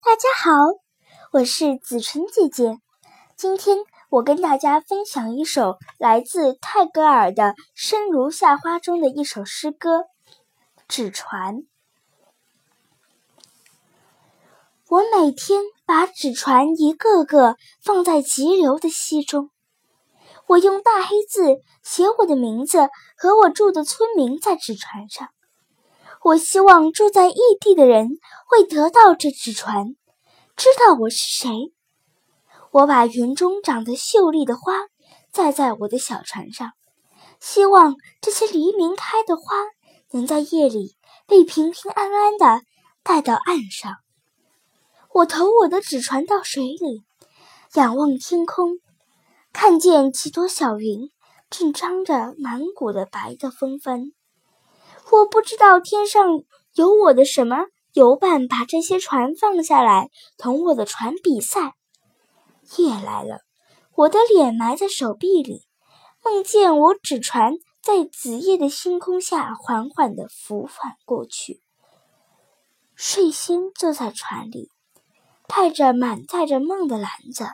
大家好，我是子晨姐姐。今天我跟大家分享一首来自泰戈尔的《生如夏花》中的一首诗歌《纸船》。我每天把纸船一个个放在急流的溪中，我用大黑字写我的名字和我住的村民在纸船上。我希望住在异地的人会得到这纸船，知道我是谁。我把云中长得秀丽的花载在我的小船上，希望这些黎明开的花能在夜里被平平安安地带到岸上。我投我的纸船到水里，仰望天空，看见几朵小云正张着满谷的白的风帆。我不知道天上有我的什么游伴，把这些船放下来，同我的船比赛。夜来了，我的脸埋在手臂里，梦见我纸船在紫夜的星空下缓缓地浮返过去。睡仙坐在船里，带着满载着梦的篮子。